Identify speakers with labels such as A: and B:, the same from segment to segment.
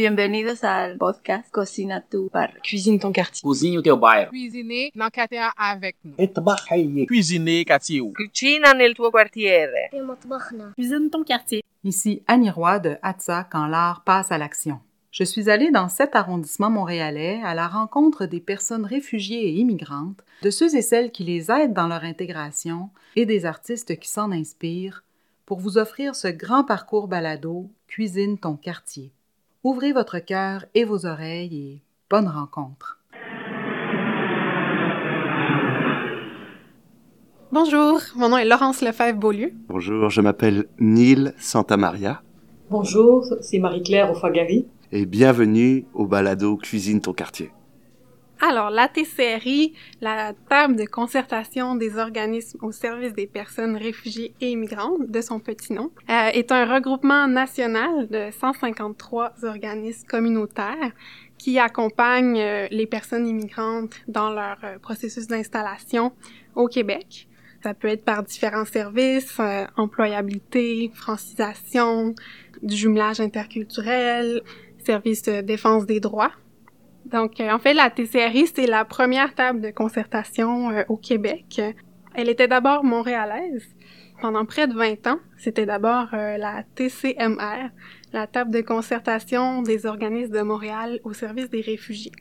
A: Bienvenidos al podcast Cocina tu bar.
B: Cuisine ton quartier.
C: Cozinhe o teu bairro.
D: Cuisiner dans quartier avec nous.
C: Cuisiner quartier.
E: Cucina nel tuo quartiere.
F: Cuisine ton quartier.
G: Ici Annie Roy de Hatsa quand l'art passe à l'action. Je suis allée dans cet arrondissement montréalais à la rencontre des personnes réfugiées et immigrantes, de ceux et celles qui les aident dans leur intégration et des artistes qui s'en inspirent pour vous offrir ce grand parcours balado Cuisine ton quartier. Ouvrez votre cœur et vos oreilles et bonne rencontre.
B: Bonjour, mon nom est Laurence Lefebvre-Beaulieu.
H: Bonjour, je m'appelle Neil Santamaria.
I: Bonjour, c'est Marie-Claire Ofagari.
H: Et bienvenue au balado Cuisine ton quartier.
B: Alors, la TCRI, la table de concertation des organismes au service des personnes réfugiées et immigrantes, de son petit nom, euh, est un regroupement national de 153 organismes communautaires qui accompagnent euh, les personnes immigrantes dans leur euh, processus d'installation au Québec. Ça peut être par différents services, employabilité, francisation, du jumelage interculturel, service de défense des droits. Donc, euh, en fait, la TCRI, c'est la première table de concertation euh, au Québec. Elle était d'abord montréalaise. Pendant près de 20 ans, c'était d'abord euh, la TCMR, la table de concertation des organismes de Montréal au service des réfugiés.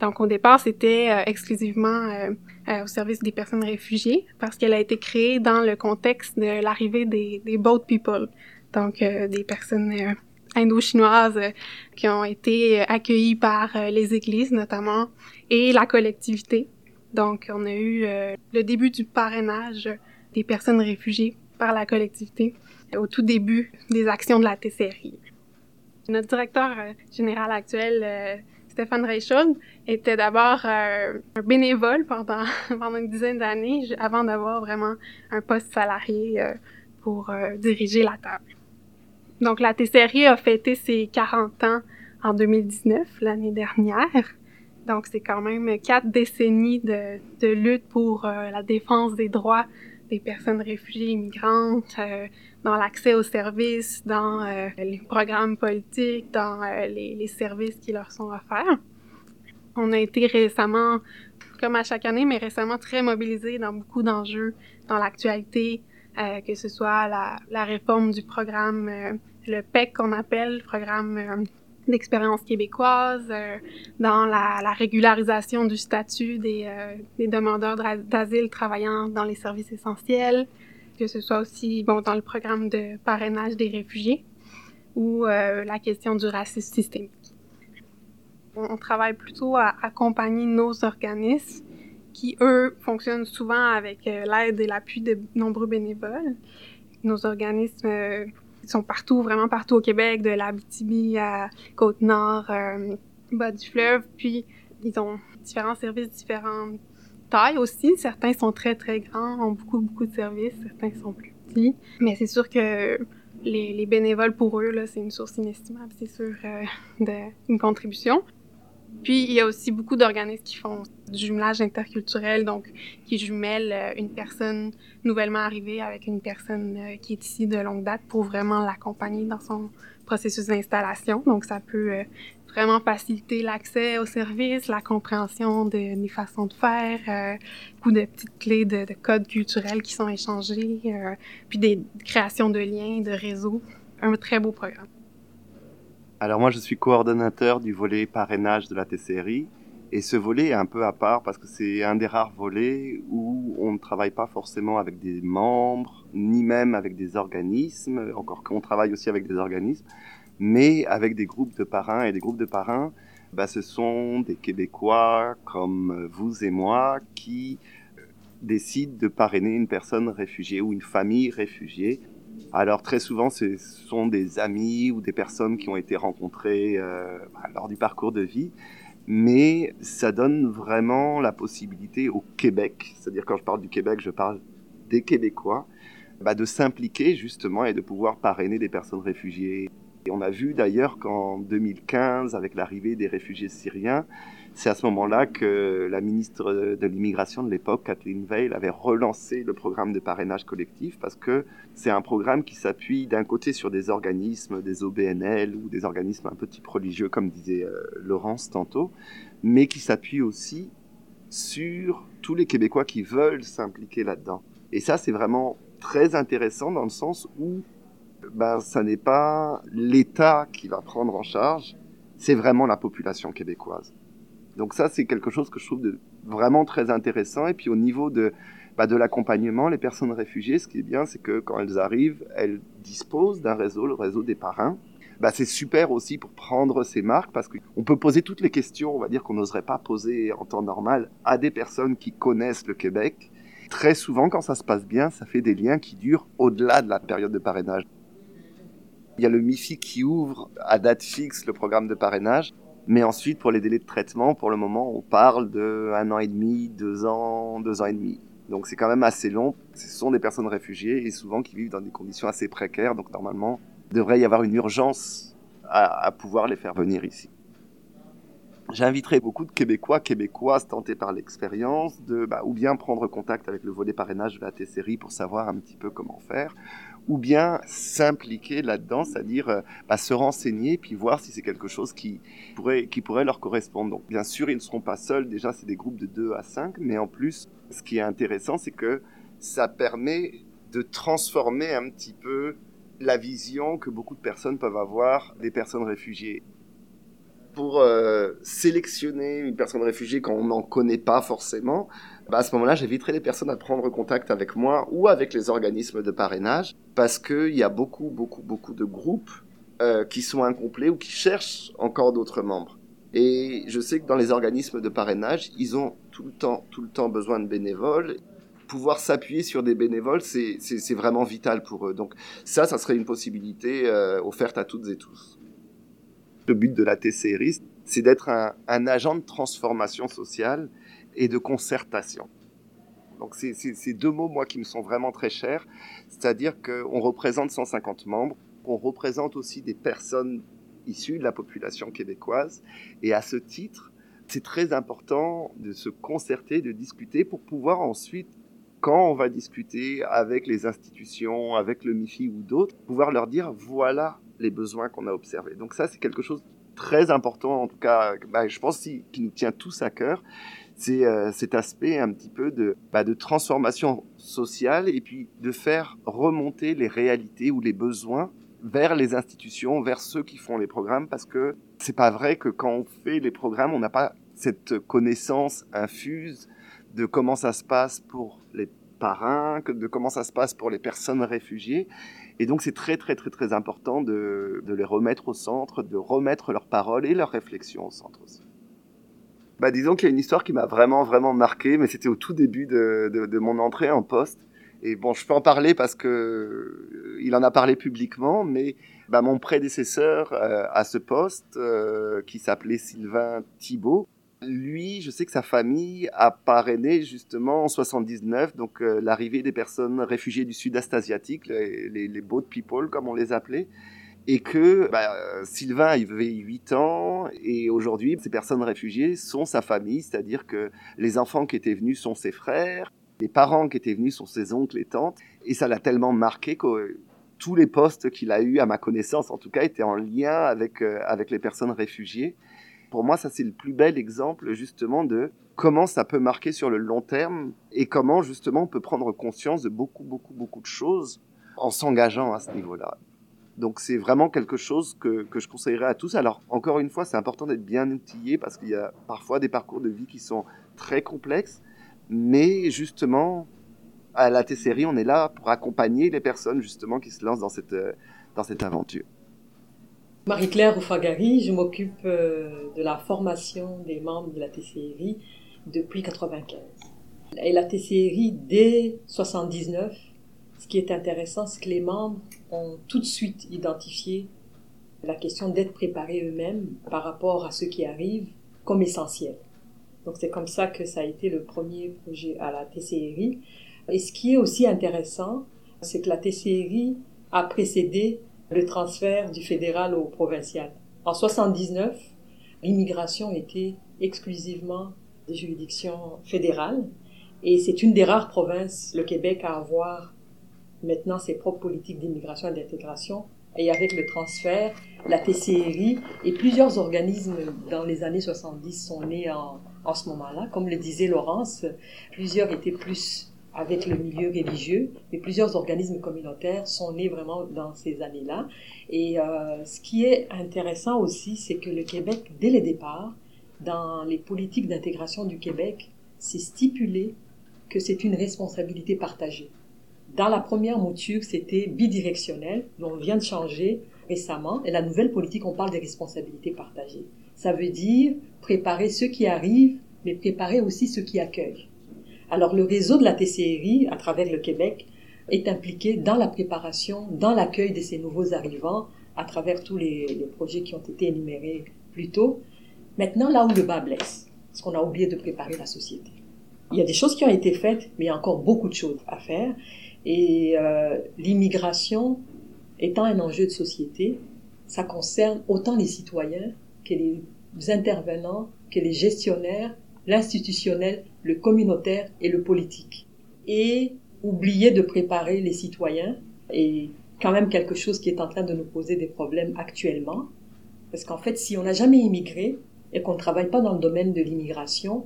B: Donc, au départ, c'était exclusivement au service des personnes réfugiées parce qu'elle a été créée dans le contexte de l'arrivée des, des boat people, donc des personnes indo-chinoises euh, qui ont été euh, accueillies par euh, les églises notamment et la collectivité. Donc, on a eu le début du parrainage des personnes réfugiées par la collectivité au tout début des actions de la TCRI. Notre directeur général actuel, Stéphane Reichhold, était d'abord un bénévole pendant, pendant une dizaine d'années avant d'avoir vraiment un poste salarié pour diriger la table. Donc, la TCRI a fêté ses 40 ans en 2019, l'année dernière. Donc, c'est quand même quatre décennies de, lutte pour euh, la défense des droits des personnes réfugiées immigrantes, euh, dans l'accès aux services, dans euh, les programmes politiques, dans les, les, services qui leur sont offerts. On a été récemment, comme à chaque année, mais récemment très mobilisés dans beaucoup d'enjeux dans l'actualité, euh, que ce soit la, réforme du programme, euh, le PEC qu'on appelle, le programme euh, d'expérience québécoise, dans la, la, régularisation du statut des, demandeurs d'asile travaillant dans les services essentiels, que ce soit aussi bon dans le programme de parrainage des réfugiés ou la question du racisme systémique. On travaille plutôt à accompagner nos organismes qui, eux, fonctionnent souvent avec euh, l'aide et l'appui de nombreux bénévoles. Nos organismes euh, sont partout, vraiment partout au Québec, de l'Abitibi à Côte-Nord, euh, bas du fleuve, puis ils ont différents services, différentes tailles aussi. Certains sont très, très grands, ont beaucoup, beaucoup de services, certains sont plus petits. Mais c'est sûr que les, les, bénévoles, pour eux, c'est une source inestimable, c'est sûr, euh, d'une contribution. Puis, il y a aussi beaucoup d'organismes qui font du jumelage interculturel, donc qui jumellent euh, une personne nouvellement arrivée avec une personne euh, qui est ici de longue date pour vraiment l'accompagner dans son processus d'installation. Donc, ça peut euh, vraiment faciliter l'accès aux services, la compréhension de, des façons de faire, beaucoup de petites clés de, de, codes culturels qui sont échangés, puis des créations de liens, de réseaux. Un très beau programme.
H: Alors moi, je suis coordonnateur du volet parrainage de la TCRI. Et ce volet est un peu à part parce que c'est un des rares volets où on ne travaille pas forcément avec des membres, ni même avec des organismes, encore qu'on travaille aussi avec des organismes, mais avec des groupes de parrains. Et des groupes de parrains, bah, ce sont des Québécois comme vous et moi qui euh, décident de parrainer une personne réfugiée ou une famille réfugiée alors très souvent, ce sont des amis ou des personnes qui ont été rencontrées euh, bah, lors du parcours de vie, mais ça donne vraiment la possibilité au Québec, c'est-à-dire quand je parle du Québec, je parle des Québécois, bah, de s'impliquer justement et de pouvoir parrainer des personnes réfugiées. Et on a vu d'ailleurs qu'en 2015, avec l'arrivée des réfugiés syriens, c'est à ce moment-là que la ministre de l'immigration de l'époque, Kathleen Veil, avait relancé le programme de parrainage collectif parce que c'est un programme qui s'appuie d'un côté sur des organismes, des OBNL ou des organismes un peu type religieux, comme disait euh, Laurence tantôt, mais qui s'appuie aussi sur tous les Québécois qui veulent s'impliquer là-dedans. Et ça, c'est vraiment très intéressant dans le sens où ben, ça n'est pas l'État qui va prendre en charge, c'est vraiment la population québécoise. Donc ça, c'est quelque chose que je trouve vraiment très intéressant. Et puis au niveau de, bah, de l'accompagnement, les personnes réfugiées, ce qui est bien, c'est que quand elles arrivent, elles disposent d'un réseau, le réseau des parrains. Bah, c'est super aussi pour prendre ces marques parce qu'on peut poser toutes les questions, on va dire qu'on n'oserait pas poser en temps normal à des personnes qui connaissent le Québec. Très souvent, quand ça se passe bien, ça fait des liens qui durent au-delà de la période de parrainage. Il y a le MIFI qui ouvre à date fixe le programme de parrainage mais ensuite, pour les délais de traitement, pour le moment, on parle de un an et demi, deux ans, deux ans et demi. Donc c'est quand même assez long. Ce sont des personnes réfugiées et souvent qui vivent dans des conditions assez précaires. Donc normalement, il devrait y avoir une urgence à, pouvoir les faire venir ici. J'inviterai beaucoup de Québécois, Québécoises tentés par l'expérience de bah, ou bien prendre contact avec le volet parrainage de la T-Série pour savoir un petit peu comment faire, ou bien s'impliquer là-dedans, c'est-à-dire euh, bah, se renseigner puis voir si c'est quelque chose qui pourrait, leur correspondre. Bien sûr, ils ne seront pas seuls. Déjà, c'est des groupes de 2 à 5, mais en plus, ce qui est intéressant, c'est que ça permet de transformer un petit peu la vision que beaucoup de personnes peuvent avoir des personnes réfugiées. Pour euh, sélectionner une personne réfugiée quand on n'en connaît pas forcément, bah à ce moment-là, j'inviterai les personnes à prendre contact avec moi ou avec les organismes de parrainage parce qu'il y a beaucoup, beaucoup, beaucoup de groupes euh, qui sont incomplets ou qui cherchent encore d'autres membres. Et je sais que dans les organismes de parrainage, ils ont tout le temps, tout le temps besoin de bénévoles. Pouvoir s'appuyer sur des bénévoles, c'est vraiment vital pour eux. Donc ça, ça serait une possibilité euh, offerte à toutes et tous. Le but de la TCRI, c'est d'être un, un agent de transformation sociale et de concertation. Donc c'est ces deux mots, moi, qui me sont vraiment très chers. C'est-à-dire qu'on représente 150 membres, on représente aussi des personnes issues de la population québécoise. Et à ce titre, c'est très important de se concerter, de discuter pour pouvoir ensuite, quand on va discuter avec les institutions, avec le MIFI ou d'autres, pouvoir leur dire voilà les besoins qu'on a observés. Donc ça, c'est quelque chose de très important, en tout cas, bah, je pense, qui nous tient tous à cœur c'est euh, cet aspect un petit peu de, bah, de transformation sociale et puis de faire remonter les réalités ou les besoins vers les institutions, vers ceux qui font les programmes, parce que c'est pas vrai que quand on fait les programmes, on n'a pas cette connaissance infuse de comment ça se passe pour les parrains, de comment ça se passe pour les personnes réfugiées. Et donc c'est très très très très important de, de les remettre au centre, de remettre leurs paroles et leurs réflexions au centre aussi. Bah, disons qu'il y a une histoire qui m'a vraiment, vraiment marqué, mais c'était au tout début de, de, mon entrée en poste. Et bon, je peux en parler parce que euh, il en a parlé publiquement, mais bah, mon prédécesseur euh, à ce poste, euh, qui s'appelait Sylvain Thibault, lui, je sais que sa famille a parrainé justement en 79, donc l'arrivée des personnes réfugiées du sud-est asiatique, les, boat people comme on les appelait et que bah, Sylvain avait 8 ans et aujourd'hui ces personnes réfugiées sont sa famille, c'est-à-dire que les enfants qui étaient venus sont ses frères, les parents qui étaient venus sont ses oncles et tantes et ça l'a tellement marqué que tous les postes qu'il a eu à ma connaissance en tout cas étaient en lien avec euh, avec les personnes réfugiées. Pour moi, ça c'est le plus bel exemple justement de comment ça peut marquer sur le long terme et comment justement on peut prendre conscience de beaucoup beaucoup beaucoup de choses en s'engageant à ce niveau-là. Donc c'est vraiment quelque chose que, que, je conseillerais à tous. Alors encore une fois, c'est important d'être bien outillé parce qu'il y a parfois des parcours de vie qui sont très complexes, mais justement à la T-Série, on est là pour accompagner les personnes justement qui se lancent dans cette, dans cette aventure.
I: Marie-Claire Oufagari, je m'occupe euh, de la formation des membres de la T-Série depuis 95. Et la T-Série, dès 79, ce qui est intéressant, c'est que les membres ont tout de suite identifié la question d'être préparés eux-mêmes par rapport à ce qui arrive comme essentiel. Donc c'est comme ça que ça a été le premier projet à la TCRI. Et ce qui est aussi intéressant, c'est que la TCRI a précédé le transfert du fédéral au provincial. En 79, l'immigration était exclusivement des juridictions fédérales et c'est une des rares provinces, le Québec, à avoir maintenant ses propres politiques d'immigration et d'intégration. Et avec le transfert, la TCRI et plusieurs organismes dans les années 70 sont nés en, en ce moment-là. Comme le disait Laurence, plusieurs étaient plus avec le milieu religieux, mais plusieurs organismes communautaires sont nés vraiment dans ces années-là. Et euh, ce qui est intéressant aussi, c'est que le Québec, dès le départ, dans les politiques d'intégration du Québec, c'est stipulé que c'est une responsabilité partagée. Dans la première mouture, c'était bidirectionnel, mais on vient de changer récemment, et la nouvelle politique, on parle des responsabilités partagées. Ça veut dire préparer ceux qui arrivent, mais préparer aussi ceux qui accueillent. Alors le réseau de la TCRI, à travers le Québec, est impliqué dans la préparation, dans l'accueil de ces nouveaux arrivants, à travers tous les, projets qui ont été énumérés plus tôt. Maintenant, là où le bas blesse, parce qu'on a oublié de préparer la société. Il y a des choses qui ont été faites, mais il y a encore beaucoup de choses à faire. Et euh, l'immigration étant un enjeu de société, ça concerne autant les citoyens que les intervenants, que les gestionnaires, l'institutionnel, le communautaire et le politique. Et oublier de préparer les citoyens est quand même quelque chose qui est en train de nous poser des problèmes actuellement. Parce qu'en fait, si on n'a jamais immigré et qu'on ne travaille pas dans le domaine de l'immigration,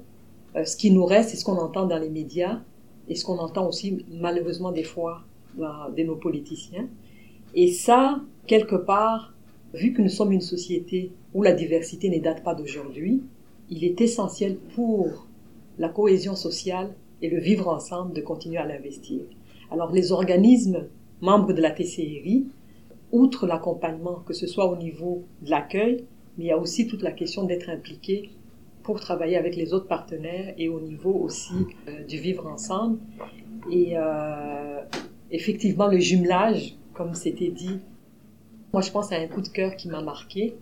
I: euh, ce qui nous reste, c'est ce qu'on entend dans les médias et ce qu'on entend aussi malheureusement des fois de nos politiciens. Et ça, quelque part, vu que nous sommes une société où la diversité ne date pas d'aujourd'hui, il est essentiel pour la cohésion sociale et le vivre ensemble de continuer à l'investir. Alors les organismes membres de la TCRI, outre l'accompagnement, que ce soit au niveau de l'accueil, mais il y a aussi toute la question d'être impliqué pour travailler avec les autres partenaires et au niveau aussi euh, du vivre ensemble. Et euh, effectivement, le jumelage, comme c'était dit, moi je pense à un coup de cœur qui m'a marqué.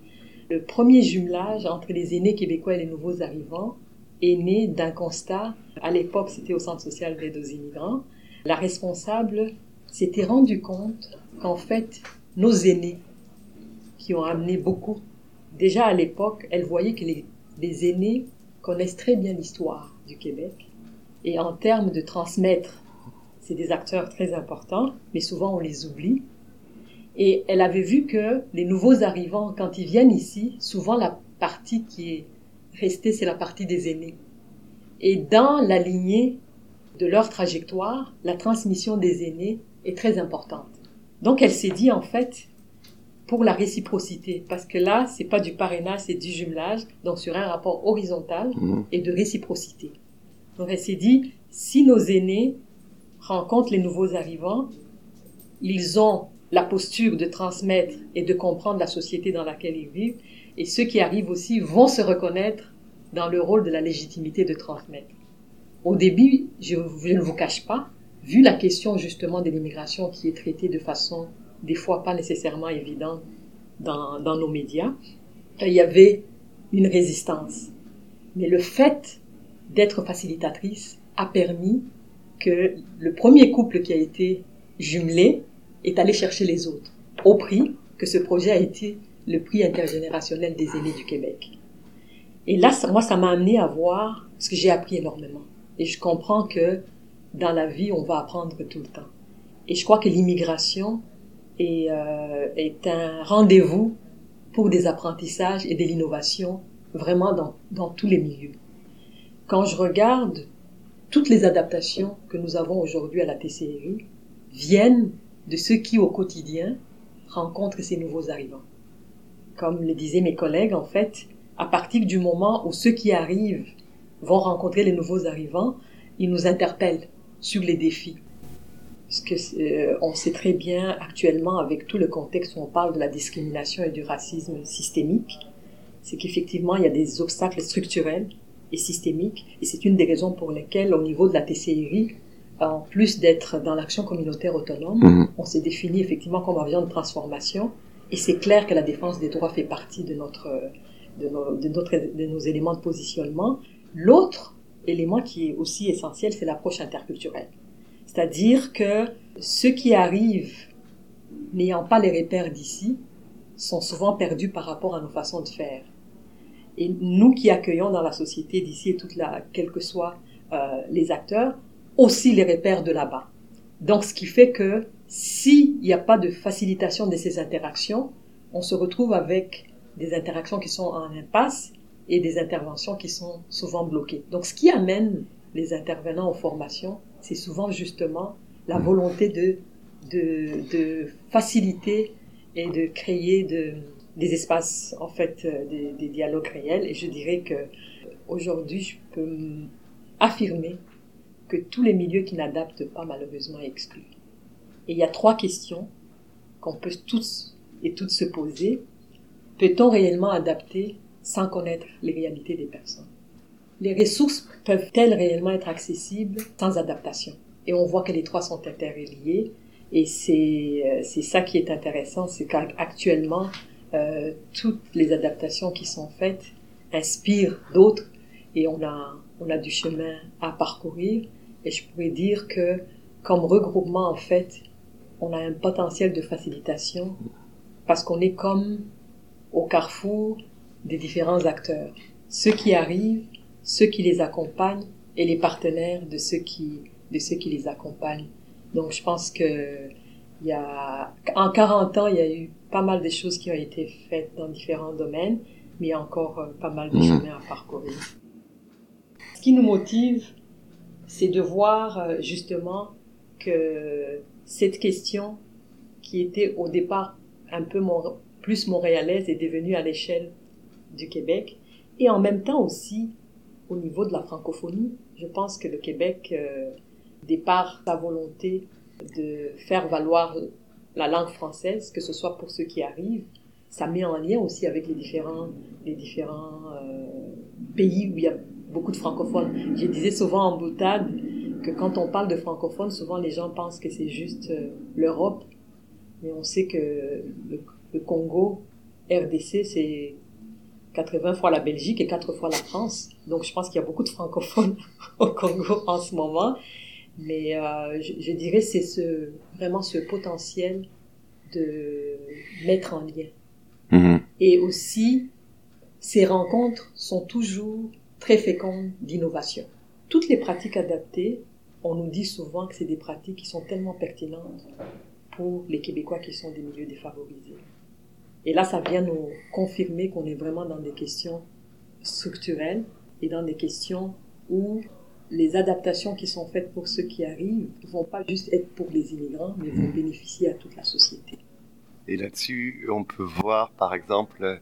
I: Le premier jumelage entre les aînés québécois et les nouveaux arrivants est né d'un constat. À l'époque, c'était au Centre social d'aide aux immigrants. La responsable s'était rendu compte qu'en fait, nos aînés, qui ont amené beaucoup, déjà à l'époque, elle voyait que les les aînés connaissent très bien l'histoire du Québec. Et en termes de transmettre, c'est des acteurs très importants, mais souvent on les oublie. Et elle avait vu que les nouveaux arrivants, quand ils viennent ici, souvent la partie qui est restée, c'est la partie des aînés. Et dans la lignée de leur trajectoire, la transmission des aînés est très importante. Donc elle s'est dit, en fait, pour la réciprocité, parce que là, c'est pas du parrainage, c'est du jumelage, donc sur un rapport horizontal mmh. et de réciprocité. Donc elle s'est dit, si nos aînés rencontrent les nouveaux arrivants, ils ont la posture de transmettre et de comprendre la société dans laquelle ils vivent, et ceux qui arrivent aussi vont se reconnaître dans le rôle de la légitimité de transmettre. Au début, je, ne vous cache pas, vu la question justement de l'immigration qui est traitée de façon des fois pas nécessairement évident dans, dans nos médias, il y avait une résistance. Mais le fait d'être facilitatrice a permis que le premier couple qui a été jumelé est allé chercher les autres, au prix que ce projet a été le prix intergénérationnel des aînés du Québec. Et là, moi, ça m'a amené à voir, parce que j'ai appris énormément. Et je comprends que dans la vie, on va apprendre tout le temps. Et je crois que l'immigration et euh, est un rendez-vous pour des apprentissages et de l'innovation vraiment dans, dans tous les milieux. Quand je regarde toutes les adaptations que nous avons aujourd'hui à la TCRI viennent de ceux qui au quotidien rencontrent ces nouveaux arrivants. Comme le disaient mes collègues, en fait, à partir du moment où ceux qui arrivent vont rencontrer les nouveaux arrivants, ils nous interpellent sur les défis, parce que euh, on sait très bien actuellement avec tout le contexte où on parle de la discrimination et du racisme systémique, c'est qu'effectivement il y a des obstacles structurels et systémiques et c'est une des raisons pour lesquelles au niveau de la TCRI, en plus d'être dans l'action communautaire autonome, mmh. on s'est défini effectivement comme avion de transformation et c'est clair que la défense des droits fait partie de notre de nos, éléments de positionnement. L'autre élément qui est aussi essentiel, c'est l'approche interculturelle. C'est-à-dire que ceux qui arrivent n'ayant pas les repères d'ici, sont souvent perdus par rapport à nos façons de faire. Et nous qui accueillons dans la société d'ici et toute la, quels que soient euh, les acteurs, aussi les repères de là-bas. Donc, ce qui fait que s'il n'y a pas de facilitation de ces interactions, on se retrouve avec des interactions qui sont en impasse et des interventions qui sont souvent bloquées. Donc, ce qui amène les intervenants aux formations, c'est souvent justement la volonté de, de, de faciliter et de créer de, des espaces, en fait, euh, des, des dialogues réels. Et je dirais que aujourd'hui, je peux affirmer que tous les milieux qui n'adaptent pas, malheureusement, excluent. Et il y a trois questions qu'on peut tous et toutes se poser. Peut-on réellement adapter sans connaître les réalités des personnes? Les ressources peuvent-elles réellement être accessibles sans adaptation? Et on voit que les trois sont interreliés. Et c'est euh, ça qui est intéressant, c'est qu'actuellement, euh, toutes les adaptations qui sont faites inspirent d'autres et on a, on a du chemin à parcourir. Et je pourrais dire que comme regroupement, en fait, on a un potentiel de facilitation parce qu'on est comme au carrefour des différents acteurs. Ceux qui arrivent, ceux qui les accompagnent et les partenaires de ceux qui, de ceux qui les accompagnent. Donc je pense que il y a, en 40 ans, il y a eu pas mal de choses qui ont été faites dans différents domaines, mais il y a encore euh, pas mal de mmh. chemins à parcourir. Ce qui nous motive, c'est de voir euh, justement que cette question qui était au départ un peu plus montréalaise est devenue à l'échelle du Québec et en même temps aussi au niveau de la francophonie. Je pense que le Québec, euh, départ sa volonté de faire valoir la langue française, que ce soit pour ceux qui arrivent, ça met en lien aussi avec les différents, les différents euh, pays où il y a beaucoup de francophones. Je disais souvent en boutade que quand on parle de francophones, souvent les gens pensent que c'est juste euh, l'Europe, mais on sait que le, Congo, RDC, c'est 80 fois la Belgique et 4 fois la France. Donc je pense qu'il y a beaucoup de francophones au Congo en ce moment. Mais euh, je, je, dirais c'est ce, vraiment ce potentiel de mettre en lien. Mm-hmm. Et aussi, ces rencontres sont toujours très fécondes d'innovation. Toutes les pratiques adaptées, on nous dit souvent que c'est des pratiques qui sont tellement pertinentes pour les Québécois qui sont des milieux défavorisés. Et là, ça vient nous confirmer qu'on est vraiment dans des questions structurelles et dans des questions où les adaptations qui sont faites pour ceux qui arrivent ne vont pas juste être pour les immigrants, mais vont mmh. bénéficier à toute la société.
H: Et là-dessus, on peut voir, par exemple,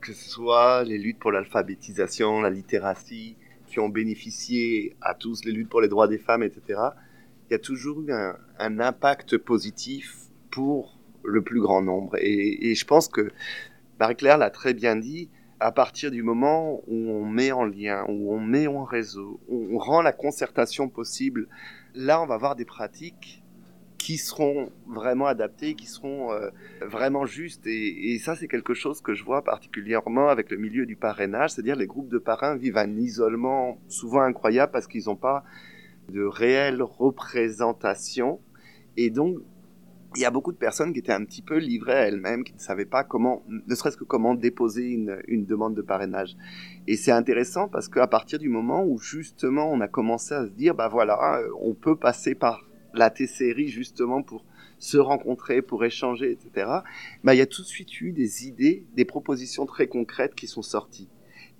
H: que ce soit les luttes pour l'alphabétisation, la littératie, qui ont bénéficié à tous les luttes pour les droits des femmes, etc. Il y a toujours eu un, un impact positif pour le plus grand nombre. Et, je pense que Marie-Claire l'a très bien dit, à partir du moment où on met en lien, où on met en réseau, où on rend la concertation possible, là on va avoir des pratiques qui seront vraiment adaptées, qui seront euh, vraiment justes. Et, et ça, c'est quelque chose que je vois particulièrement avec le milieu du parrainage, c'est-à-dire les groupes de parrains vivent un isolement souvent incroyable parce qu'ils n'ont pas de réelle représentation. Et donc, il y a beaucoup de personnes qui étaient un petit peu livrées à elles-mêmes, qui ne savaient pas comment, ne serait-ce que comment déposer une, demande de parrainage. Et c'est intéressant parce qu'à partir du moment où justement on a commencé à se dire, bah voilà, on peut passer par la T-série justement pour se rencontrer, pour échanger, etc. Bah il y a tout de suite eu des idées, des propositions très concrètes qui sont sorties.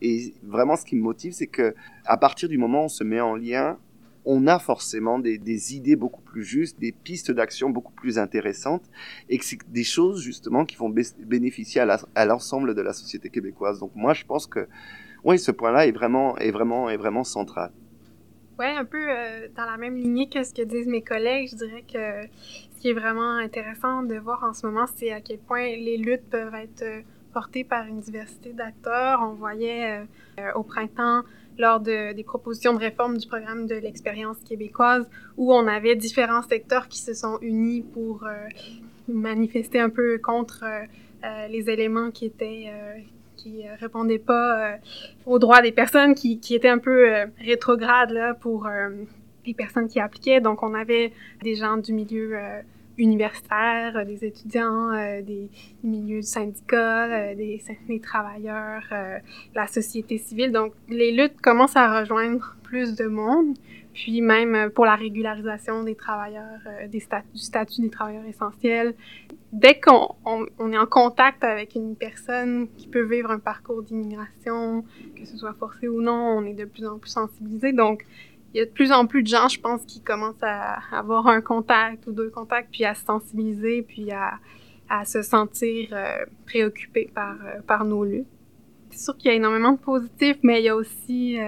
H: Et vraiment, ce qui me motive, c'est que à partir du moment où on se met en lien, on a forcément des, idées beaucoup plus justes, des pistes d'action beaucoup plus intéressantes, et que c'est des choses justement qui vont bénéficier à l'ensemble de la société québécoise. Donc moi, je pense que oui, ce point-là est vraiment, est vraiment, est vraiment central.
B: Ouais, un peu euh, dans la même lignée que ce que disent mes collègues, je dirais que ce qui est vraiment intéressant de voir en ce moment, c'est à quel point les luttes peuvent être euh, portées par une diversité d'acteurs. On voyait euh, au printemps lors de, des propositions de réforme du programme de l'expérience québécoise, où on avait différents secteurs qui se sont unis pour euh, manifester un peu contre euh, euh, les éléments qui étaient qui répondaient pas aux droits des personnes, qui, qui étaient un peu rétrogrades là, pour les personnes qui appliquaient. Donc, on avait des gens du milieu universitaires, des étudiants, des milieux syndicaux, des, des travailleurs, la société civile. Donc, les luttes commencent à rejoindre plus de monde puis même euh, pour la régularisation des travailleurs, euh, du statut des travailleurs essentiels. Dès qu'on on, est en contact avec une personne qui peut vivre un parcours d'immigration, que ce soit forcé ou non, on est de plus en plus sensibilisé. Donc, il y a de plus en plus de gens, je pense, qui commencent à avoir un contact ou deux contacts, puis à se sensibiliser, puis à, à se sentir euh, préoccupés par, par nos luttes. C'est sûr qu'il y a énormément de positifs, mais il y a aussi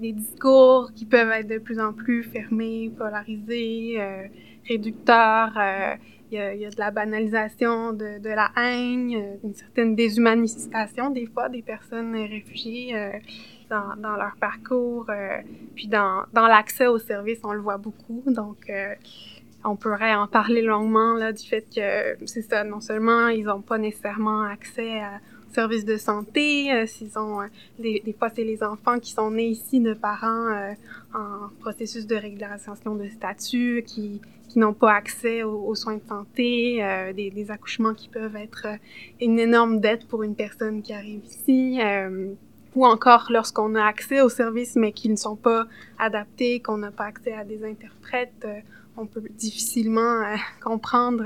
B: des discours qui peuvent être de plus en plus fermés, polarisés, euh, réducteurs. Euh, il y, a, y, a, de la banalisation de, de la haine, euh, une certaine déshumanisation des fois des personnes réfugiées euh, dans, leur parcours, puis dans, l'accès aux services, on le voit beaucoup. Donc, on pourrait en parler longuement là du fait que c'est ça, non seulement ils n'ont pas nécessairement accès à services de santé, euh, s'ils ont, euh, des, des, fois c'est les enfants qui sont nés ici de parents euh, en processus de régularisation de statut, qui, n'ont pas accès aux, soins de santé, des, accouchements qui peuvent être une énorme dette pour une personne qui arrive ici ou encore lorsqu'on a accès aux services mais qui ne sont pas adaptés, qu'on n'a pas accès à des interprètes, on peut difficilement comprendre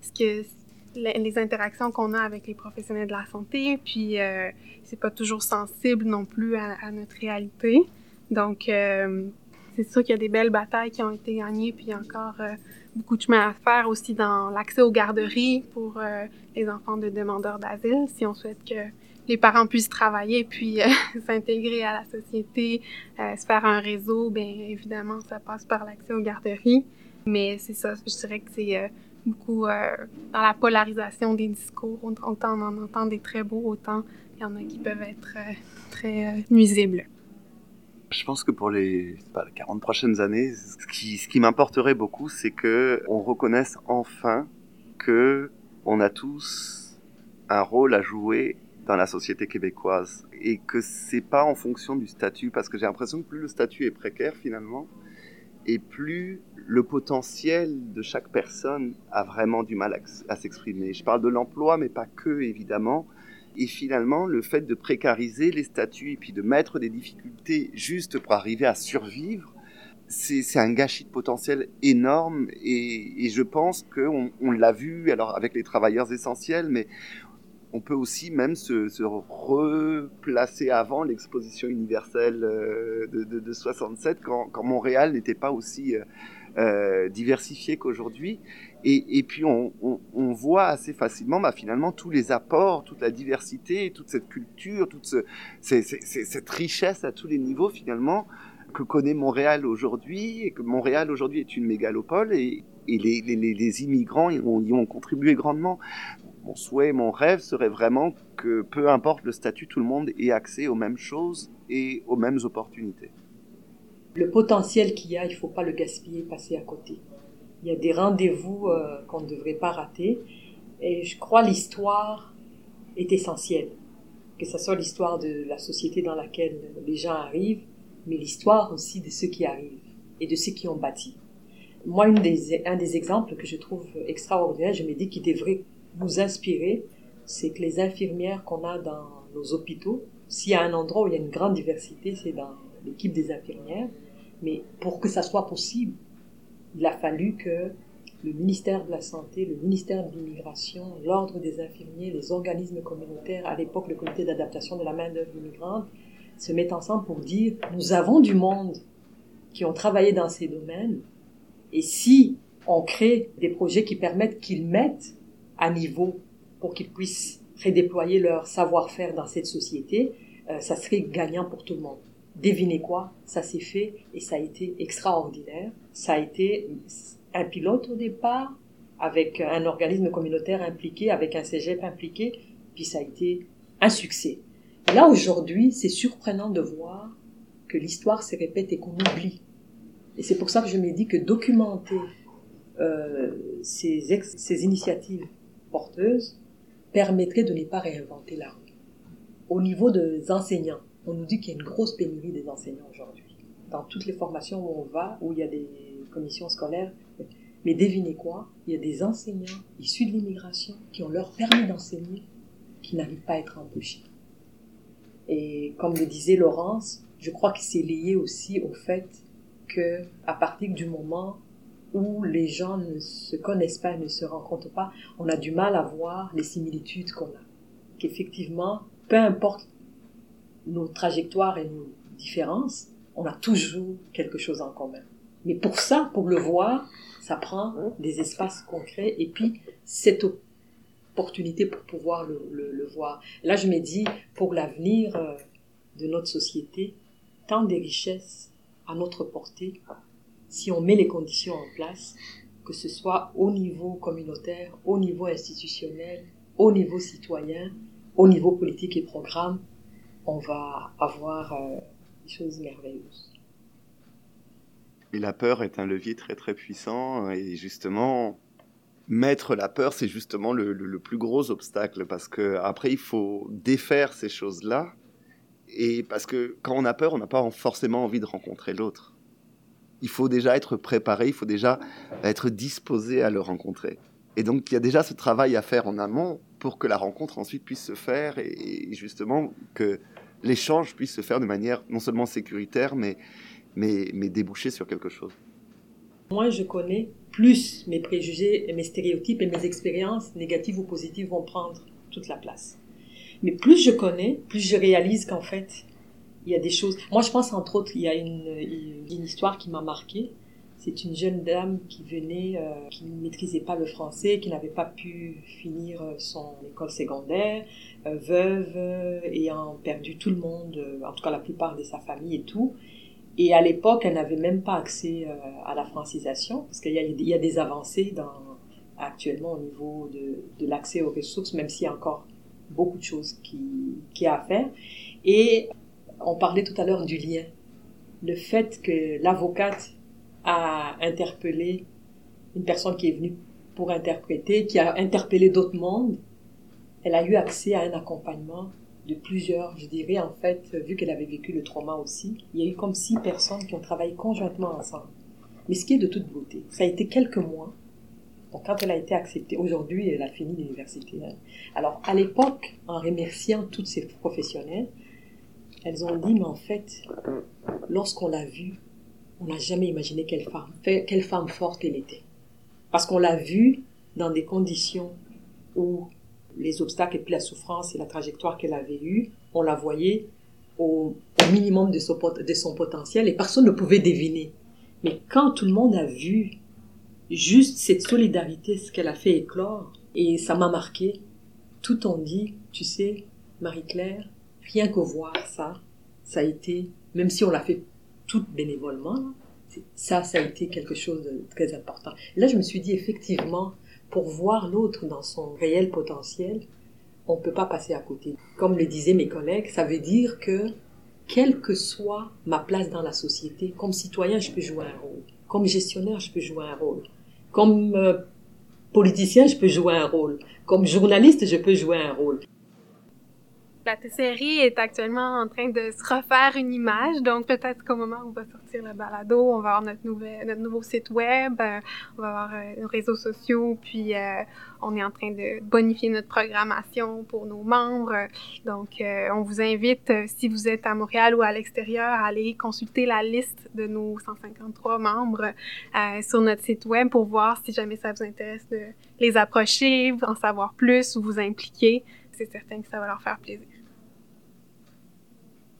B: ce que les interactions qu'on a avec les professionnels de la santé, puis euh, c'est pas toujours sensible non plus à, à notre réalité. Donc, euh, c'est sûr qu'il y a des belles batailles qui ont été gagnées, puis il y a encore euh, beaucoup de chemin à faire aussi dans l'accès aux garderies pour euh, les enfants de demandeurs d'asile, si on souhaite que les parents puissent travailler puis s'intégrer à la société, se faire un réseau, bien évidemment, ça passe par l'accès aux garderies. Mais c'est ça, je dirais que c'est beaucoup euh, dans la polarisation des discours. Autant on en entend des très beaux, autant il y en a qui peuvent être euh, très euh, nuisibles.
H: Je pense que pour les, pas, les 40 prochaines années, ce qui, ce qui m'importerait beaucoup, c'est que on reconnaisse enfin que on a tous un rôle à jouer dans la société québécoise et que c'est pas en fonction du statut parce que j'ai l'impression que plus le statut est précaire finalement et plus le potentiel de chaque personne a vraiment du mal à, s'exprimer. Je parle de l'emploi, mais pas que, évidemment. Et finalement, le fait de précariser les statuts et puis de mettre des difficultés juste pour arriver à survivre, c'est un gâchis de potentiel énorme. Et, je pense qu'on on, l'a vu, alors avec les travailleurs essentiels, mais on peut aussi même se, replacer avant l'exposition universelle euh, de, de, de, 67, quand, Montréal n'était pas aussi euh, euh, diversifié qu'aujourd'hui. Et, puis on, voit assez facilement bah, finalement tous les apports, toute la diversité, toute cette culture, toute ce, cette richesse à tous les niveaux finalement que connaît Montréal aujourd'hui, et que Montréal aujourd'hui est une mégalopole, et, les, immigrants y ont contribué grandement mon souhait, mon rêve serait vraiment que peu importe le statut, tout le monde ait accès aux mêmes choses et aux mêmes opportunités.
I: Le potentiel qu'il y a, il ne faut pas le gaspiller, passer à côté. Il y a des rendez-vous euh, qu'on ne devrait pas rater. Et je crois l'histoire est essentielle. Que ce soit l'histoire de la société dans laquelle les gens arrivent, mais l'histoire aussi de ceux qui arrivent et de ceux qui ont bâti. Moi, une des, un des exemples que je trouve extraordinaire, je me dis qu'il devrait nous inspirer, c'est que les infirmières qu'on a dans nos hôpitaux, s'il y a un endroit où il y a une grande diversité, c'est dans l'équipe des infirmières. Mais pour que ça soit possible, il a fallu que le ministère de la Santé, le ministère de l'Immigration, l'Ordre des infirmiers, les organismes communautaires, à l'époque le comité d'adaptation de la main-d'œuvre immigrante, se mettent ensemble pour dire nous avons du monde qui ont travaillé dans ces domaines, et si on crée des projets qui permettent qu'ils mettent à niveau pour qu'ils puissent redéployer leur savoir-faire dans cette société, euh, ça serait gagnant pour tout le monde. Devinez quoi Ça s'est fait et ça a été extraordinaire. Ça a été un pilote au départ, avec un organisme communautaire impliqué, avec un cégep impliqué, puis ça a été un succès. Là, aujourd'hui, c'est surprenant de voir que l'histoire se répète et qu'on oublie. Et c'est pour ça que je me dis que documenter euh, ces, ces initiatives permettrait de ne pas réinventer la rue. Au niveau des enseignants, on nous dit qu'il y a une grosse pénurie des enseignants aujourd'hui. Dans toutes les formations où on va, où il y a des commissions scolaires, Mais devinez quoi? Il y a des enseignants issus de l'immigration qui ont leur permis d'enseigner, qui n'arrivent pas à être embauchés. Et comme le disait Laurence, je crois que c'est lié aussi au fait que à partir du moment où les gens ne se connaissent pas ne se rencontrent pas, on a du mal à voir les similitudes qu'on a. Qu'effectivement, peu importe nos trajectoires et nos différences, on a toujours quelque chose en commun. Mais pour ça, pour le voir, ça prend des espaces concrets et puis cette opportunité pour pouvoir le, le, voir. Là, je me dis, pour l'avenir euh, de notre société, tant des richesses à notre portée, si on met les conditions en place, que ce soit au niveau communautaire, au niveau institutionnel, au niveau citoyen, au niveau politique et programme, on va avoir euh, des choses merveilleuses.
H: Et la peur est un levier très très puissant et justement mettre la peur c'est justement le, le, plus gros obstacle parce que après il faut défaire ces choses là et parce que quand on a peur on n'a pas forcément envie de rencontrer l'autre il faut déjà être préparé, il faut déjà être disposé à le rencontrer. Et donc, il y a déjà ce travail à faire en amont pour que la rencontre ensuite puisse se faire et justement que l'échange puisse se faire de manière non seulement sécuritaire, mais, mais, mais déboucher sur quelque chose.
I: Moi, je connais plus mes préjugés et mes stéréotypes et mes expériences négatives ou positives vont prendre toute la place. Mais plus je connais, plus je réalise qu'en fait, il y a des choses. Moi, je pense entre autres, il y a une, une histoire qui m'a marquée. C'est une jeune dame qui venait, euh, qui ne maîtrisait pas le français, qui n'avait pas pu finir euh, son école secondaire, euh, veuve, ayant perdu tout le monde, en tout cas la plupart de sa famille et tout. Et à l'époque, elle n'avait même pas accès à la francisation, parce qu'il y, y a des avancées dans, actuellement au niveau de, de l'accès aux ressources, même s'il y a encore beaucoup de choses qui, qui a à faire. Et on parlait tout à l'heure du lien. Le fait que l'avocate a interpellé une personne qui est venue pour interpréter, qui a interpellé d'autres mondes, elle a eu accès à un accompagnement de plusieurs, je dirais en fait, vu qu'elle avait vécu le trauma aussi, il y a eu comme six personnes qui ont travaillé conjointement ensemble. Mais ce qui est de toute beauté, ça a été quelques mois. Donc quand elle a été acceptée, aujourd'hui elle a fini l'université. Hein. Alors à l'époque, en remerciant toutes ces professionnels, elles ont dit, mais en fait, lorsqu'on l'a vue, on n'a jamais imaginé quelle femme, quelle femme forte elle était. Parce qu'on l'a vue dans des conditions où les obstacles et puis la souffrance et la trajectoire qu'elle avait eue, on la voyait au, minimum de son, de son potentiel et personne ne pouvait deviner. Mais quand tout le monde a vu juste cette solidarité, ce qu'elle a fait éclore, et ça m'a marqué, tout ont dit, tu sais, Marie-Claire, rien que voir ça, ça a été, même si on l'a fait tout bénévolement, ça, ça a été quelque chose de très important. là, je me suis dit, effectivement, pour voir l'autre dans son réel potentiel, on ne peut pas passer à côté. Comme le disaient mes collègues, ça veut dire que, quelle que soit ma place dans la société, comme citoyen, je peux jouer un rôle. Comme gestionnaire, je peux jouer un rôle. Comme euh, politicien, je peux jouer un rôle. Comme journaliste, je peux jouer un rôle.
B: La série est actuellement en train de se refaire une image, donc peut-être qu'au moment où va sortir le balado, on va avoir notre, nouvel, notre nouveau site web, euh, on va avoir euh, nos réseaux sociaux, puis euh, on est en train de bonifier notre programmation pour nos membres. Donc, on vous invite, si vous êtes à Montréal ou à l'extérieur, à aller consulter la liste de nos 153 membres sur notre site web pour voir si jamais ça vous intéresse de les approcher, en savoir plus ou vous impliquer c'est certain que ça va leur faire plaisir.